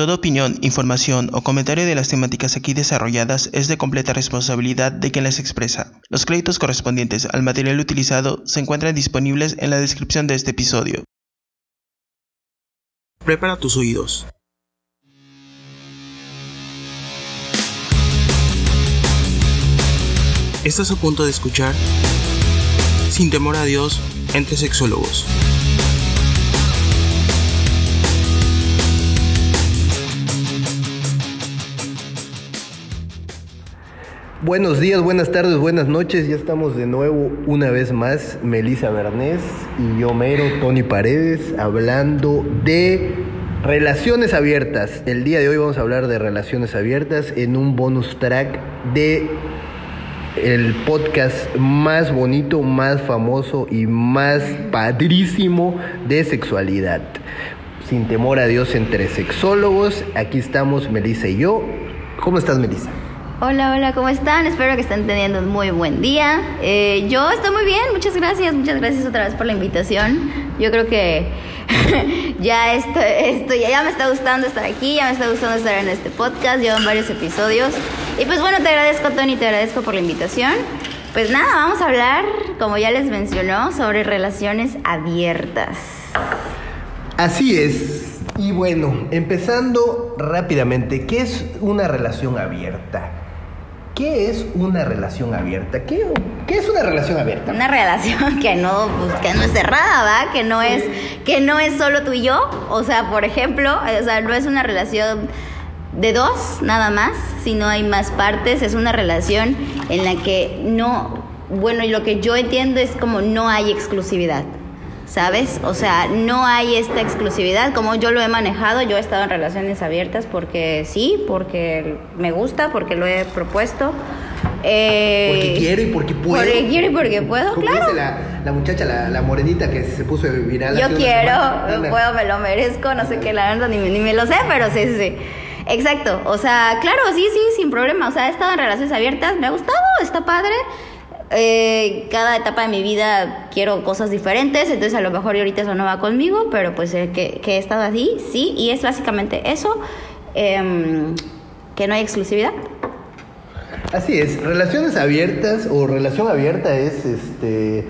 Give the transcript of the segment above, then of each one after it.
Toda opinión, información o comentario de las temáticas aquí desarrolladas es de completa responsabilidad de quien las expresa. Los créditos correspondientes al material utilizado se encuentran disponibles en la descripción de este episodio. Prepara tus oídos. Estás a punto de escuchar Sin temor a Dios entre sexólogos. Buenos días, buenas tardes, buenas noches. Ya estamos de nuevo una vez más, Melissa Bernés y yo mero, Tony Paredes, hablando de relaciones abiertas. El día de hoy vamos a hablar de relaciones abiertas en un bonus track de el podcast más bonito, más famoso y más padrísimo de sexualidad. Sin temor a Dios entre sexólogos. Aquí estamos Melissa y yo. ¿Cómo estás, Melissa? Hola, hola, ¿cómo están? Espero que estén teniendo un muy buen día. Eh, yo estoy muy bien, muchas gracias, muchas gracias otra vez por la invitación. Yo creo que ya esto, esto ya, me está gustando estar aquí, ya me está gustando estar en este podcast, llevan varios episodios. Y pues bueno, te agradezco Tony, te agradezco por la invitación. Pues nada, vamos a hablar, como ya les mencionó, sobre relaciones abiertas. Así es. Y bueno, empezando rápidamente, ¿qué es una relación abierta? ¿Qué es una relación abierta? ¿Qué, ¿Qué, es una relación abierta? Una relación que no, pues, que no es cerrada, ¿va? Que no es, que no es solo tú y yo. O sea, por ejemplo, o sea, no es una relación de dos nada más, sino hay más partes. Es una relación en la que no, bueno, y lo que yo entiendo es como no hay exclusividad. ¿Sabes? O sea, no hay esta exclusividad como yo lo he manejado. Yo he estado en relaciones abiertas porque sí, porque me gusta, porque lo he propuesto. Eh, porque quiero y porque puedo. Porque quiero y porque puedo, claro. Dice la, la muchacha, la, la, morenita que se puso viral. Yo quiero, me puedo, me lo merezco, no sé qué, la verdad, ni, ni me lo sé, pero sí, sí, sí. Exacto, o sea, claro, sí, sí, sin problema. O sea, he estado en relaciones abiertas, me ha gustado, está padre. Eh, cada etapa de mi vida quiero cosas diferentes, entonces a lo mejor ahorita eso no va conmigo, pero pues eh, que, he estado así, sí, y es básicamente eso, eh, que no hay exclusividad. Así es, relaciones abiertas o relación abierta es este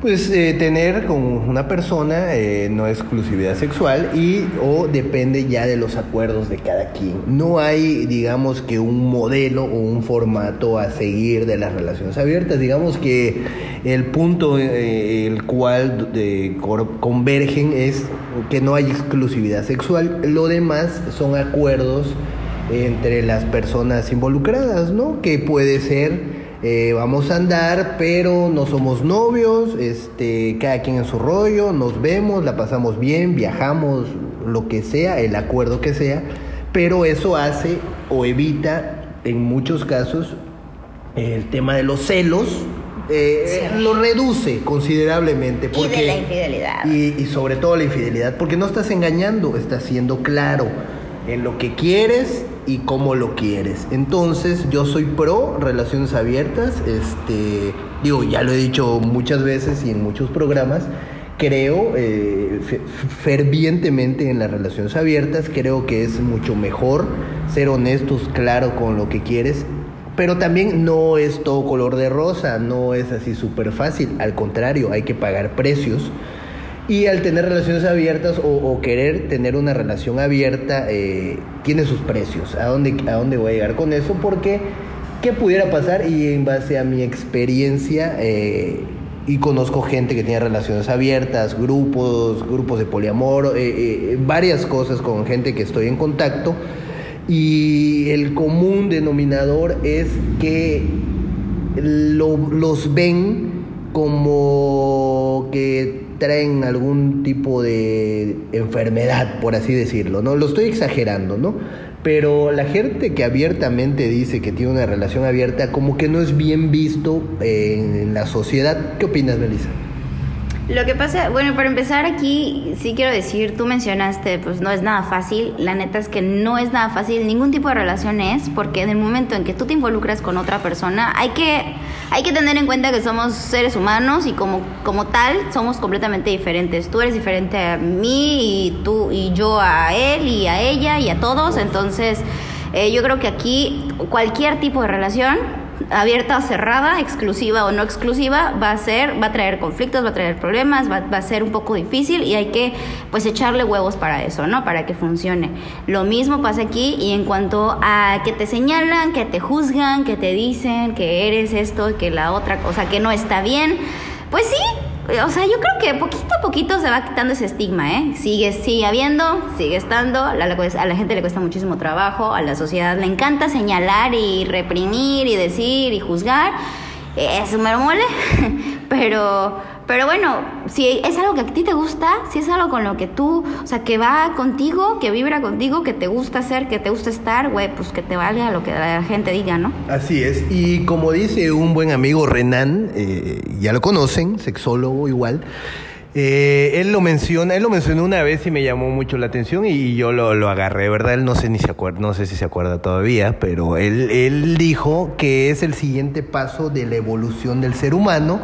pues eh, tener con una persona eh, no exclusividad sexual y o depende ya de los acuerdos de cada quien. No hay, digamos que un modelo o un formato a seguir de las relaciones abiertas. Digamos que el punto eh, el cual de, convergen es que no hay exclusividad sexual. Lo demás son acuerdos entre las personas involucradas, ¿no? Que puede ser eh, vamos a andar, pero no somos novios, este, cada quien en su rollo, nos vemos, la pasamos bien, viajamos, lo que sea, el acuerdo que sea, pero eso hace o evita en muchos casos el tema de los celos, eh, lo reduce considerablemente. Porque, y de la infidelidad. Y, y, sobre todo la infidelidad, porque no estás engañando, estás siendo claro en lo que quieres y cómo lo quieres. Entonces, yo soy pro relaciones abiertas, este, digo, ya lo he dicho muchas veces y en muchos programas, creo eh, fervientemente en las relaciones abiertas, creo que es mucho mejor ser honestos, claro con lo que quieres, pero también no es todo color de rosa, no es así súper fácil, al contrario, hay que pagar precios y al tener relaciones abiertas o, querer tener una relación abierta, eh, tiene sus precios. ¿A dónde, ¿A dónde voy a llegar con eso? Porque, ¿qué pudiera pasar? Y en base a mi experiencia, eh, y conozco gente que tiene relaciones abiertas, grupos, grupos de poliamor, eh, varias cosas con gente que estoy en contacto. Y el común denominador es que los ven como que traen algún tipo de enfermedad, por así decirlo, ¿no? Lo estoy exagerando, ¿no? Pero la gente que abiertamente dice que tiene una relación abierta, como que no es bien visto en la sociedad. ¿Qué opinas, Melissa? Lo que pasa, bueno, para empezar aquí, sí quiero decir, tú mencionaste, pues no es nada fácil. La neta es que no es nada fácil, ningún tipo de relación es, porque en el momento en que tú te involucras con otra persona, hay que, hay que tener en cuenta que somos seres humanos y como, como tal somos completamente diferentes. Tú eres diferente a mí y tú y yo a él y a ella y a todos. Entonces, eh, yo creo que aquí cualquier tipo de relación abierta o cerrada, exclusiva o no exclusiva, va a ser, va a traer conflictos, va a traer problemas, va, va, a ser un poco difícil y hay que pues echarle huevos para eso, ¿no? Para que funcione. Lo mismo pasa aquí y en cuanto a que te señalan, que te juzgan, que te dicen que eres esto, que la otra cosa, que no está bien, pues sí, o sea, yo creo que poquito a poquito se va quitando ese estigma, ¿eh? Sigue, sigue habiendo, sigue estando, a la, a la gente le cuesta muchísimo trabajo, a la sociedad le encanta señalar y reprimir y decir y juzgar, es un mole, pero pero bueno, si es algo que a ti te gusta, si es algo con lo que tú, o sea, que va contigo, que vibra contigo, que te gusta hacer, que te gusta estar, güey, pues que te valga lo que la gente diga, ¿no? Así es. Y como dice un buen amigo Renan, eh, ya lo conocen, sexólogo igual. Eh, él lo menciona, él lo mencionó una vez y me llamó mucho la atención y yo lo, lo agarré, ¿verdad? Él no sé ni se acuerda, no sé si se acuerda todavía, pero él, él dijo que es el siguiente paso de la evolución del ser humano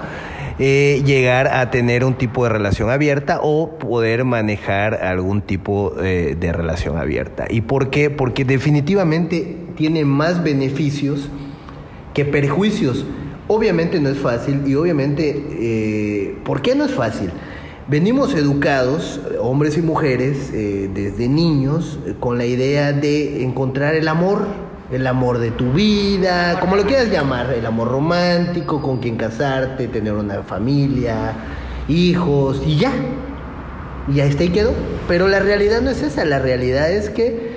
eh, llegar a tener un tipo de relación abierta o poder manejar algún tipo eh, de relación abierta. ¿Y por qué? Porque definitivamente tiene más beneficios que perjuicios. Obviamente no es fácil y obviamente, eh, ¿por qué no es fácil? Venimos educados, hombres y mujeres, desde niños, con la idea de encontrar el amor, el amor de tu vida, como lo quieras llamar, el amor romántico, con quien casarte, tener una familia, hijos y ya. Y ahí está y quedó. Pero la realidad no es esa, la realidad es que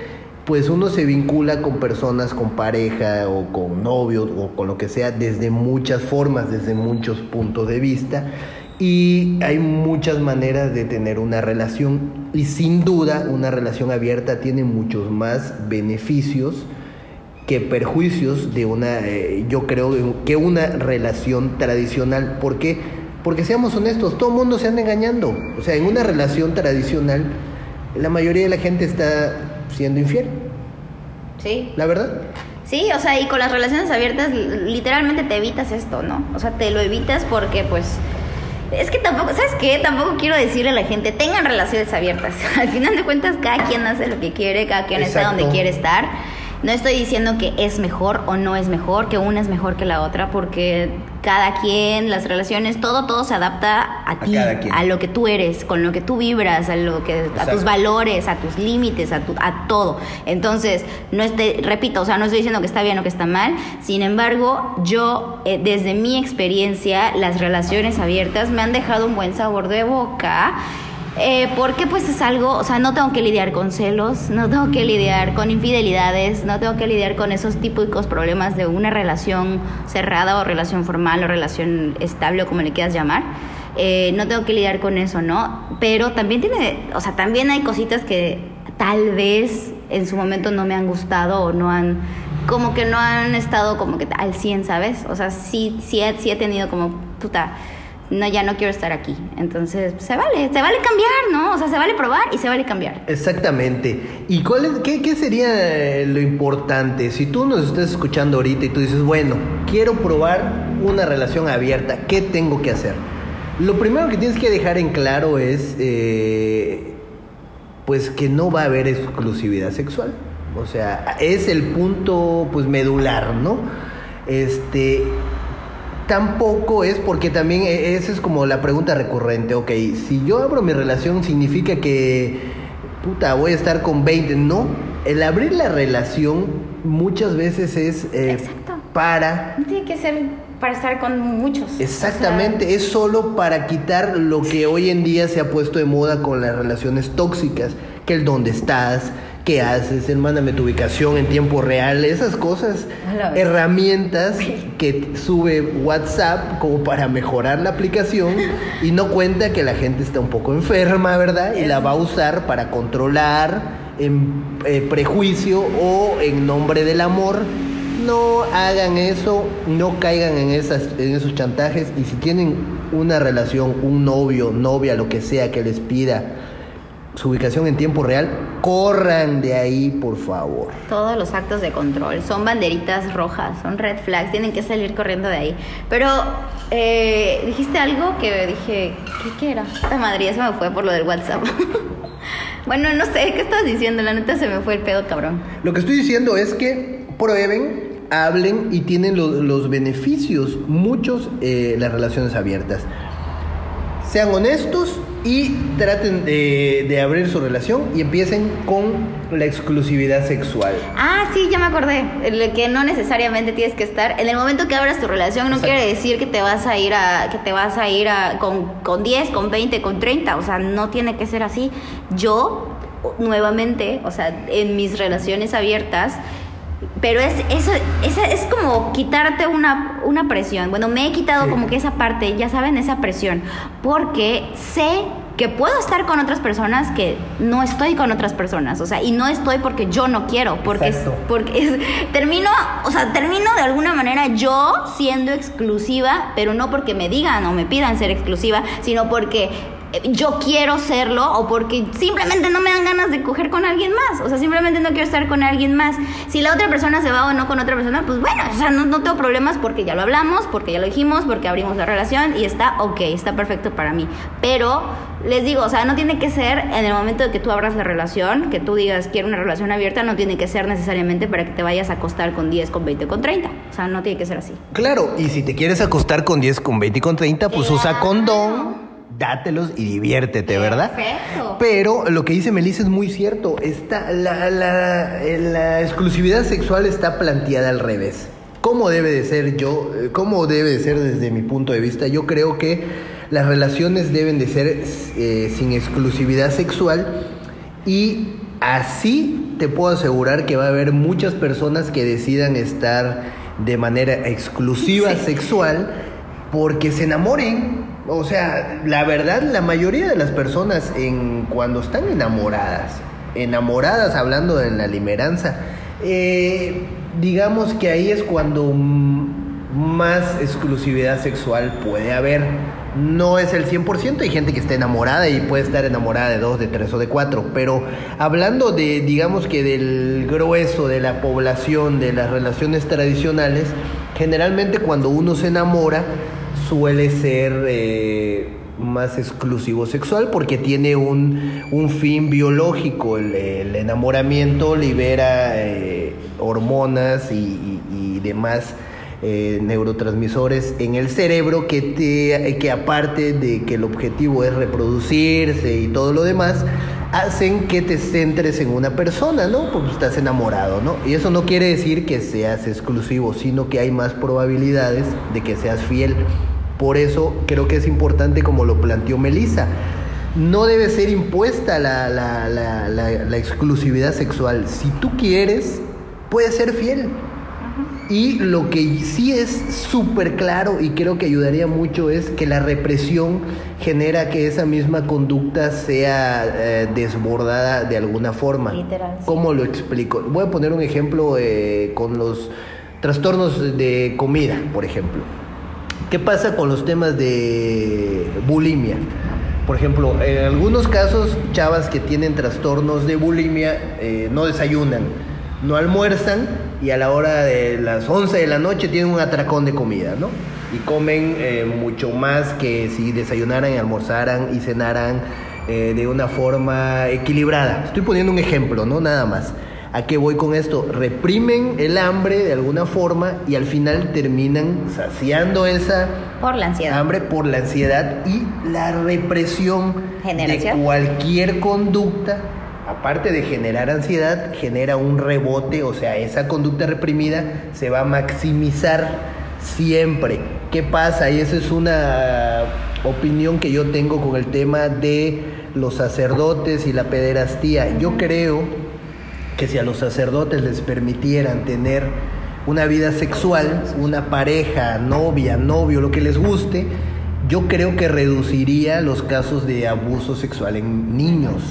pues uno se vincula con personas, con pareja o con novios o con lo que sea desde muchas formas, desde muchos puntos de vista y hay muchas maneras de tener una relación y sin duda una relación abierta tiene muchos más beneficios que perjuicios de una, eh, yo creo que una relación tradicional. ¿Por qué? Porque seamos honestos, todo el mundo se anda engañando. O sea, en una relación tradicional, la mayoría de la gente está siendo infiel. Sí. ¿La verdad? Sí, o sea, y con las relaciones abiertas literalmente te evitas esto, ¿no? O sea, te lo evitas porque pues... Es que tampoco, ¿sabes qué? Tampoco quiero decirle a la gente, tengan relaciones abiertas. Al final de cuentas, cada quien hace lo que quiere, cada quien está donde quiere estar. No estoy diciendo que es mejor o no es mejor, que una es mejor que la otra, porque cada quien, las relaciones, todo, todo se adapta a, ti, a lo que tú eres, con lo que tú vibras, a lo que, a tus valores, a tus límites, a, tu, a todo. Entonces, no estoy, repito, o sea, no estoy diciendo que está bien o que está mal. Sin embargo, yo, eh, desde mi experiencia, las relaciones abiertas me han dejado un buen sabor de boca eh, porque pues es algo, o sea, no tengo que lidiar con celos, no tengo que lidiar con infidelidades, no tengo que lidiar con esos típicos problemas de una relación cerrada o relación formal o relación estable o como le quieras llamar. Eh, no tengo que lidiar con eso, ¿no? Pero también tiene, o sea, también hay cositas que tal vez en su momento no me han gustado o no han, como que no han estado como que al 100, ¿sabes? O sea, sí, sí, sí he tenido como, puta, no, ya no quiero estar aquí. Entonces, se vale, se vale cambiar, ¿no? O sea, se vale probar y se vale cambiar. Exactamente. ¿Y cuál es, qué, qué sería lo importante? Si tú nos estás escuchando ahorita y tú dices, bueno, quiero probar una relación abierta, ¿qué tengo que hacer? Lo primero que tienes que dejar en claro es, eh, pues, que no va a haber exclusividad sexual. O sea, es el punto, pues, medular, ¿no? Este, Tampoco es porque también e, esa es como la pregunta recurrente. Ok, si yo abro mi relación significa que, puta, voy a estar con 20. No, el abrir la relación muchas veces es eh, para... tiene que ser para estar con muchos. Exactamente, es solo para quitar lo que hoy en día se ha puesto de moda con las relaciones tóxicas, que el dónde estás, qué haces, mándame tu ubicación en tiempo real, esas cosas, herramientas que sube WhatsApp como para mejorar la aplicación y no cuenta que la gente está un poco enferma, ¿verdad? Y la va a usar para controlar en eh, prejuicio o en nombre del amor. No hagan eso, no caigan en, esas, en esos chantajes. Y si tienen una relación, un novio, novia, lo que sea que les pida su ubicación en tiempo real, corran de ahí, por favor. Todos los actos de control son banderitas rojas, son red flags, tienen que salir corriendo de ahí. Pero eh, dijiste algo que dije, ¿qué, qué era? La madre, eso me fue por lo del WhatsApp. bueno, no sé, ¿qué estás diciendo? La neta se me fue el pedo, cabrón. Lo que estoy diciendo es que prueben, hablen y tienen lo- los beneficios, muchos, eh, las relaciones abiertas. Sean honestos y traten de, de abrir su relación y empiecen con la exclusividad sexual. Ah, sí, ya me acordé. Que no necesariamente tienes que estar. En el momento que abras tu relación, no Exacto. quiere decir que te vas a ir a, que te vas a ir a, con, con 10, con 20, con 30. O sea, no tiene que ser así. Yo, nuevamente, o sea, en mis relaciones abiertas, pero es eso, esa es como quitarte una, una presión. Bueno, me he quitado Sí. como que esa parte, ya saben, esa presión. Porque sé que puedo estar con otras personas que no estoy con otras personas. O sea, y no estoy porque yo no quiero. Porque, es- porque es- termino, o sea, termino de alguna manera yo siendo exclusiva, pero no porque me digan o me pidan ser exclusiva, sino porque yo quiero serlo o porque simplemente no me dan ganas de coger con alguien más. O sea, simplemente no quiero estar con alguien más. Si la otra persona se va o no con otra persona, pues bueno, o sea, no, no tengo problemas porque ya lo hablamos, porque ya lo dijimos, porque abrimos la relación y está ok, está perfecto para mí. Pero les digo, o sea, no tiene que ser en el momento de que tú abras la relación, que tú digas quiero una relación abierta, no tiene que ser necesariamente para que te vayas a acostar con 10, con 20, con 30. O sea, no tiene que ser así. Claro, y si te quieres acostar con 10, con 20 y con 30, pues usa condón, dátelos y diviértete, ¿verdad? Perfecto. Pero lo que dice Melissa es muy cierto. Está, la, la- la exclusividad sexual está planteada al revés. ¿Cómo debe de ser yo? eh, ¿Cómo debe de ser desde mi punto de vista? Yo creo que las relaciones deben de ser eh, sin exclusividad sexual y así te puedo asegurar que va a haber muchas personas que decidan estar de manera exclusiva sexual porque se enamoren. O sea, la verdad, la mayoría de las personas en cuando están enamoradas, enamoradas hablando de la limeranza, eh, digamos que ahí es cuando más exclusividad sexual puede haber. No es el 100%, hay gente que está enamorada y puede estar enamorada de dos, de tres o de cuatro, pero hablando de, digamos que del grueso de la población, de las relaciones tradicionales, generalmente cuando uno se enamora suele ser eh, más exclusivo sexual porque tiene un, un fin biológico, el, enamoramiento libera eh, hormonas y demás eh, neurotransmisores en el cerebro que, te, que aparte de que el objetivo es reproducirse y todo lo demás, hacen que te centres en una persona, ¿no? Porque estás enamorado, ¿no? Y eso no quiere decir que seas exclusivo, sino que hay más probabilidades de que seas fiel. Por eso creo que es importante como lo planteó Melissa. No debe ser impuesta la, la- la- la- la exclusividad sexual. Si tú quieres, puedes ser fiel. Y lo que sí es súper claro y creo que ayudaría mucho es que la represión genera que esa misma conducta sea eh, desbordada de alguna forma. Literal. ¿Cómo lo explico? Voy a poner un ejemplo eh, con los trastornos de comida, por ejemplo. ¿Qué pasa con los temas de bulimia? Por ejemplo, en algunos casos, chavas que tienen trastornos de bulimia eh, no desayunan, no almuerzan y a la hora de las 11 de la noche tienen un atracón de comida, ¿no? Y comen eh, mucho más que si desayunaran, almorzaran y cenaran eh, de una forma equilibrada. Estoy poniendo un ejemplo, ¿no? Nada más. ¿A qué voy con esto? Reprimen el hambre de alguna forma y al final terminan saciando esa Por la ansiedad. hambre por la ansiedad y la represión de cualquier conducta. Aparte de generar ansiedad, genera un rebote, o sea, esa conducta reprimida se va a maximizar siempre. ¿Qué pasa? Y esa es una opinión que yo tengo con el tema de los sacerdotes y la pederastía. Yo creo que si a los sacerdotes les permitieran tener una vida sexual, una pareja, novia, novio, lo que les guste, yo creo que reduciría los casos de abuso sexual en niños.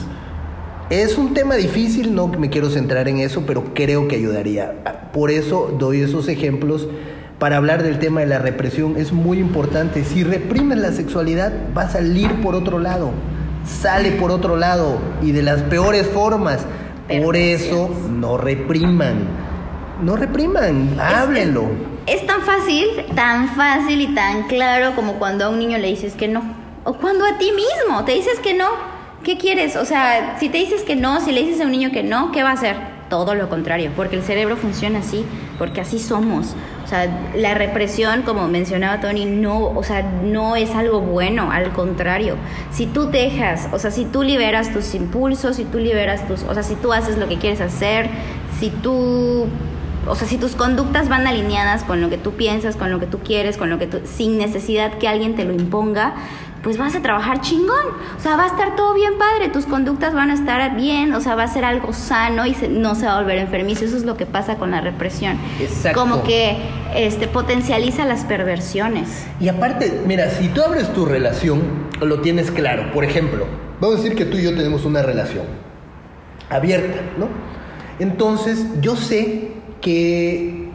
Es un tema difícil, no me quiero centrar en eso, pero creo que ayudaría. Por eso doy esos ejemplos para hablar del tema de la represión es muy importante. Si reprimes la sexualidad, va a salir por otro lado. Sale por otro lado y de las peores formas. Por eso no repriman. No repriman, háblenlo. Es, tan fácil, tan fácil y tan claro como cuando a un niño le dices que no. O cuando a ti mismo te dices que no. ¿Qué quieres? O sea, si te dices que no, si le dices a un niño que no, ¿qué va a hacer? Todo lo contrario, porque el cerebro funciona así, porque así somos. O sea, la represión, como mencionaba Tony, no, o sea, no es algo bueno, al contrario. Si tú dejas, o sea, si tú liberas tus impulsos, si tú liberas tus, o sea, si tú haces lo que quieres hacer, si tú o sea, si tus conductas van alineadas con lo que tú piensas, con lo que tú quieres, con lo que tú, sin necesidad que alguien te lo imponga, pues vas a trabajar chingón. O sea, va a estar todo bien padre, tus conductas van a estar bien, o sea, va a ser algo sano y no se va a volver enfermizo. Eso es lo que pasa con la represión. Exacto. Como que este, potencializa las perversiones. Y aparte, mira, si tú abres tu relación, lo tienes claro. Por ejemplo, vamos a decir que tú y yo tenemos una relación abierta, ¿no? Entonces, yo sé que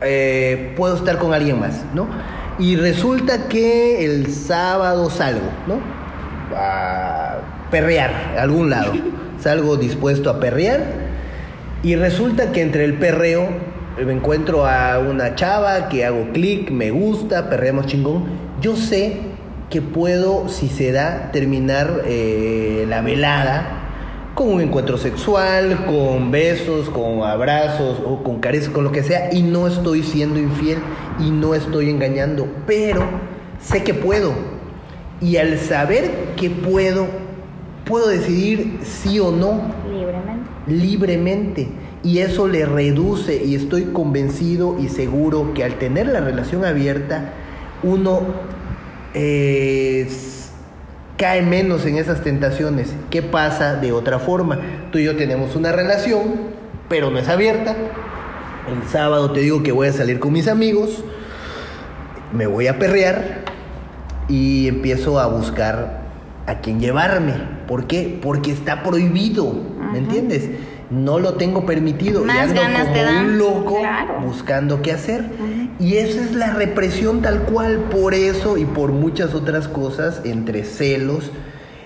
eh, puedo estar con alguien más, ¿no? Y resulta que el sábado salgo, ¿no? A perrear a algún lado. Salgo dispuesto a perrear y resulta que entre el perreo me encuentro a una chava que hago clic, me gusta, perreamos chingón. Yo sé que puedo, si se da, terminar eh, la velada con un encuentro sexual, con besos, con abrazos o con caricias, con lo que sea, y no estoy siendo infiel y no estoy engañando, pero sé que puedo. Y al saber que puedo, puedo decidir sí o no. Libremente. Libremente. Y eso le reduce, y estoy convencido y seguro que al tener la relación abierta, uno eh, cae menos en esas tentaciones. ¿Qué pasa de otra forma? Tú y yo tenemos una relación, pero no es abierta. El sábado te digo que voy a salir con mis amigos, me voy a perrear y empiezo a buscar a quién llevarme. ¿Por qué? Porque está prohibido, ¿me entiendes? No lo tengo permitido Más y ando ganas como te dan. un loco Claro. buscando qué hacer. Y esa es la represión tal cual, por eso y por muchas otras cosas, entre celos.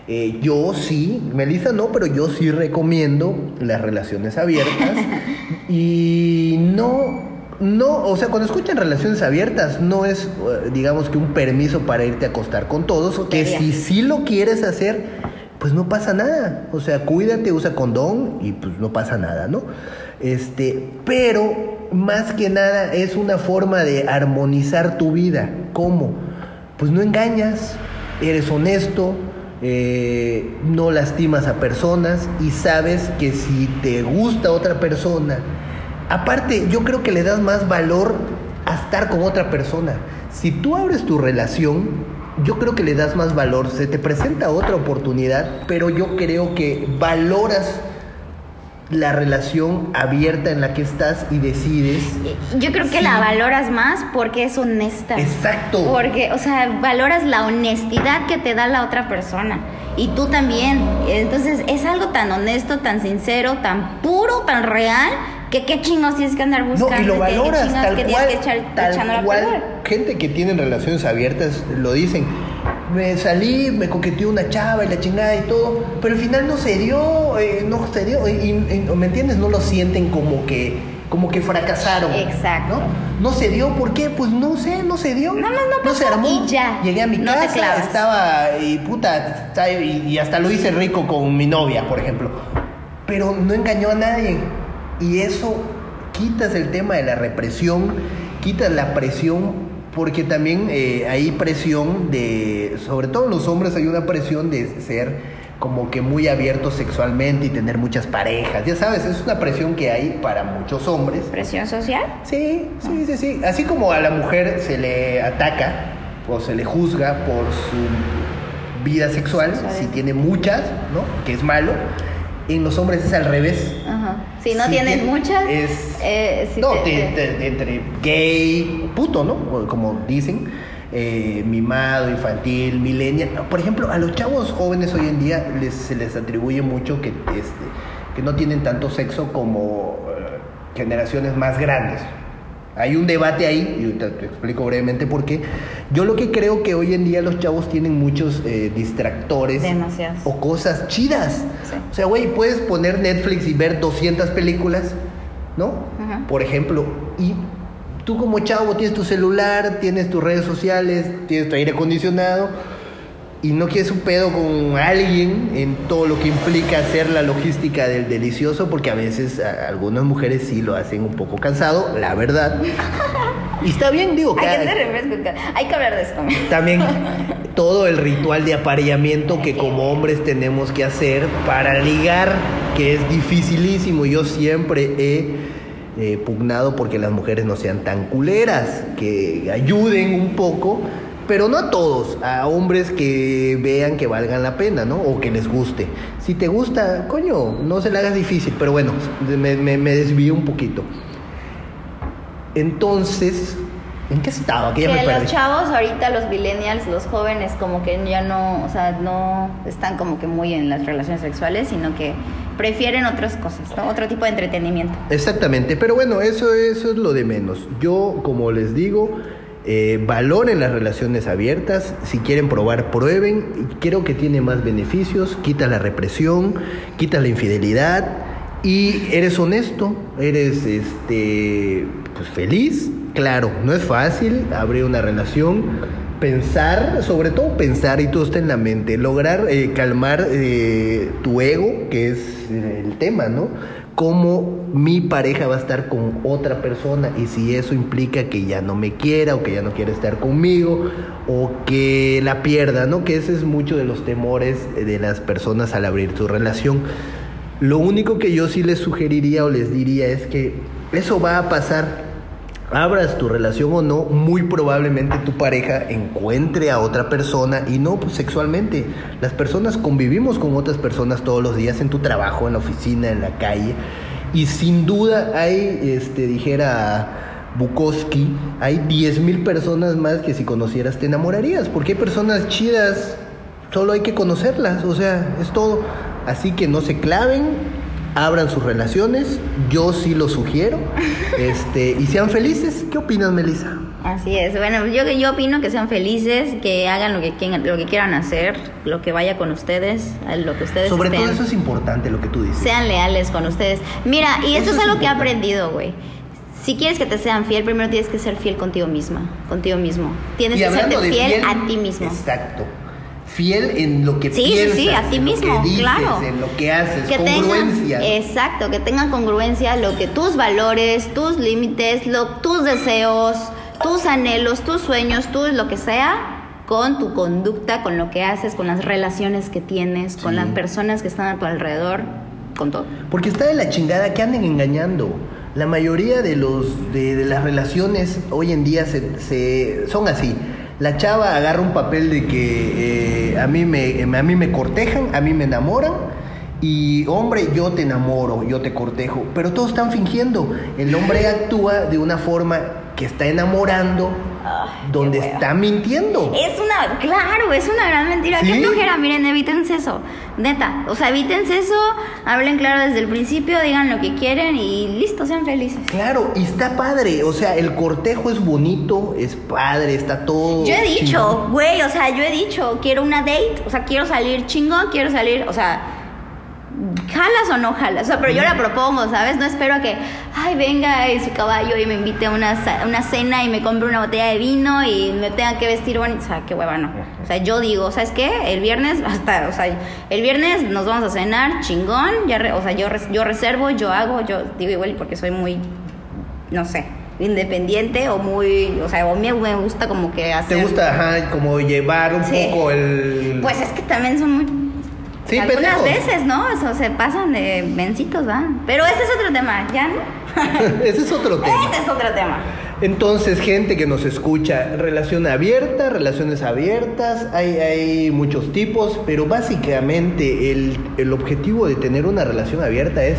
Eh, yo sí, Melissa no, pero yo sí recomiendo las relaciones abiertas. y no, no, o sea, cuando escuchan relaciones abiertas, no es, eh, digamos que un permiso para irte a acostar con todos, que si sí lo quieres hacer, pues no pasa nada. O sea, cuídate, usa condón y pues no pasa nada, ¿no? Este, pero más que nada es una forma de armonizar tu vida. ¿Cómo? Pues no engañas, eres honesto, eh, no lastimas a personas y sabes que si te gusta otra persona, aparte yo creo que le das más valor a estar con otra persona. Si tú abres tu relación, yo creo que le das más valor, se te presenta otra oportunidad, pero yo creo que valoras la relación abierta en la que estás y decides. Yo creo que Sí. la valoras más porque es honesta. Exacto. Porque, o sea, valoras la honestidad que te da la otra persona. Y tú también. Entonces, es algo tan honesto, tan sincero, tan puro, tan real, que qué chingos tienes que andar No, buscando. y lo valoras tal que cual, tienes que echar, tal cual. Gente que tienen relaciones abiertas lo dicen. Me salí, me coqueteó una chava y la chingada y todo, pero al final no se dio, eh, no se dio, y, ¿me entiendes? No lo sienten como que, como que fracasaron. Exacto. ¿no? No se dio, ¿por qué? Pues no sé, no se dio. Nada más no se pasó armó. y ya. Llegué a mi No casa, estaba, y puta, y, y hasta lo hice rico con mi novia, por ejemplo. Pero no engañó a nadie. Y eso quitas el tema de la represión, quitas la presión, porque también eh, hay presión de, sobre todo en los hombres hay una presión de ser como que muy abiertos sexualmente y tener muchas parejas. Ya sabes, es una presión que hay para muchos hombres. ¿Presión social? Sí, sí, sí, sí. Así como a la mujer se le ataca o se le juzga por su vida Sexual. si tiene muchas, ¿no? Que es malo. En los hombres es al revés. Ajá. Si no Si tienes tiene- muchas, es- eh, si no, te- te- te- te- entre gay, puto, ¿no? Como dicen, eh, mimado, infantil, millennial. Por ejemplo, a los chavos jóvenes hoy en día les, se les atribuye mucho que, este, que no tienen tanto sexo como eh, generaciones más grandes. Hay un debate ahí, y te, te explico brevemente por qué. Yo lo que creo que hoy en día los chavos tienen muchos eh, distractores Demasiados. o cosas chidas. Sí. O sea, güey, puedes poner Netflix y ver 200 películas, ¿no? Por ejemplo, y tú como chavo tienes tu celular, tienes tus redes sociales, tienes tu aire acondicionado y no quieres un pedo con alguien en todo lo que implica hacer la logística del delicioso, porque a veces a- algunas mujeres sí lo hacen un poco cansado, la verdad. Y está bien, digo, Hay que. Hay que hablar de esto. también todo el ritual de apareamiento que como hombres tenemos que hacer para ligar, que es dificilísimo. Yo siempre he eh, pugnado porque las mujeres no sean tan culeras, que ayuden un poco, pero no a todos, a hombres que vean que valgan la pena, ¿no? O que les guste. Si te gusta, coño, no se le hagas difícil, pero bueno, me, me, me desvío un poquito. Entonces, ¿en qué estaba? Que ya los chavos ahorita, los millennials, los jóvenes, como que ya no, o sea, no están como que muy en las relaciones sexuales, sino que prefieren otras cosas, ¿no? Otro tipo de entretenimiento. Exactamente, pero bueno, eso, eso es lo de menos. Yo, como les digo, eh, valoren las relaciones abiertas. Si quieren probar, prueben. Creo que tiene más beneficios. Quita la represión, quita la infidelidad y eres honesto, eres este, pues feliz. Claro, no es fácil abrir una relación. Pensar, sobre todo pensar, y todo está en la mente, lograr eh, calmar eh, tu ego, que es eh, el tema, ¿no? Cómo mi pareja va a estar con otra persona y si eso implica que ya no me quiera o que ya no quiere estar conmigo o que la pierda, ¿no? Que ese es mucho de los temores de las personas al abrir su relación. Lo único que yo sí les sugeriría o les diría es que eso va a pasar abras tu relación o no, muy probablemente tu pareja encuentre a otra persona y no pues, sexualmente. Las personas convivimos con otras personas todos los días en tu trabajo, en la oficina, en la calle. Y sin duda hay, este, dijera Bukowski, hay 10 mil personas más que si conocieras te enamorarías, porque hay personas chidas, solo hay que conocerlas, o sea, es todo. Así que no se claven, abran sus relaciones, yo sí lo sugiero, este, y sean felices. ¿Qué opinas, Melissa? Así es. Bueno, yo, yo opino que sean felices, que hagan lo que, quieran- lo que quieran hacer, lo que vaya con ustedes, lo que ustedes Sobre estén. todo eso es importante lo que tú dices. Sean leales con ustedes. Mira, y esto Eso es es algo que he aprendido, güey. Si quieres que te sean fiel, primero tienes que ser fiel contigo misma, contigo mismo. Tienes que serte de fiel, a ti mismo. Exacto. Fiel en lo que Sí, sí, piensas, sí, a ti en lo mismo, que dices, claro. en lo que haces, que tengan, congruencia. exacto, que tengan congruencia lo que tus valores, tus límites, lo, tus deseos, tus anhelos, tus sueños, tú lo que sea, con tu conducta, con lo que haces, con las relaciones que tienes, con Sí. las personas que están a tu alrededor, con todo. Porque está de la chingada que anden engañando. La mayoría de los de, de las relaciones hoy en día se, se- son así. La chava agarra un papel de que eh, a, mí me, a mí me cortejan, a mí me enamoran. Y hombre, yo te enamoro, yo te cortejo. Pero todos están fingiendo. El hombre actúa de una forma que está enamorando, Ay, donde está mintiendo. Es una, claro, es una gran mentira. ¿Sí? Qué flojera, miren, evítense eso. Neta, o sea, evítense eso, hablen claro desde el principio, digan lo que quieren y listo, sean felices. Claro, y está padre. O sea, el cortejo es bonito, es padre, está todo. Yo he dicho, güey, o sea, yo he dicho, quiero una date, o sea, quiero salir chingón, quiero salir, o sea, jalas o no jalas, o sea, pero yo la propongo, ¿sabes? No espero a que, ay, venga y su caballo y me invite a una, una cena y me compre una botella de vino y me tenga que vestir bonito, o sea, qué hueva, no. O sea, yo digo, ¿sabes qué? El viernes, hasta, o sea, el viernes nos vamos a cenar chingón, ya re- o sea, yo, res- yo reservo, yo hago, yo digo igual porque soy muy, no sé, independiente o muy, o sea, o me, me gusta como que hacer... ¿Te gusta, ajá, como llevar un Sí. poco el. Pues es que también son muy. Sí, algunas pendejos. veces, ¿no? Eso se pasan de vencitos, ¿va? Pero ese es otro tema, ¿ya no? Ese es otro tema. Ese es otro tema. Entonces, gente que nos escucha, relación abierta, relaciones abiertas, hay, hay muchos tipos, pero básicamente el, el objetivo de tener una relación abierta es,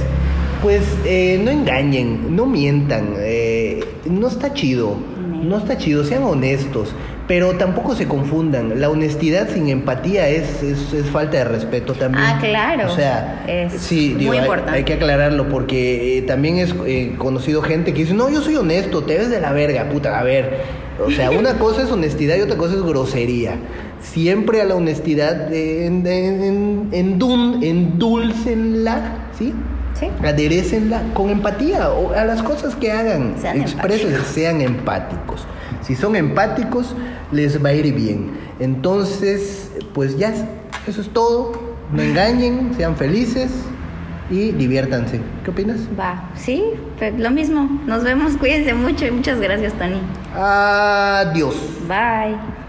pues, eh, no engañen, no mientan, eh, no está chido, no está chido, sean honestos, Pero tampoco se confundan, la honestidad sin empatía es, es, es falta de respeto también. Ah, claro. O sea, Es sí, muy importante. Hay, que aclararlo porque eh, también es eh, conocido gente que dice, no, yo soy honesto, te ves de la verga, puta, a ver. O sea, una cosa es honestidad y otra cosa es grosería. Siempre a la honestidad, en, en, en, endun- endúlcenla, ¿sí? Sí. aderecenla con empatía o a las cosas que hagan, Sean expresen, empáticos. sean empáticos. Si son empáticos, les va a ir bien. Entonces, pues ya, eso es todo. No engañen, sean felices y diviértanse. ¿Qué opinas? Va, sí, pues lo mismo. Nos vemos, cuídense mucho y muchas gracias, Tony. Adiós. Bye.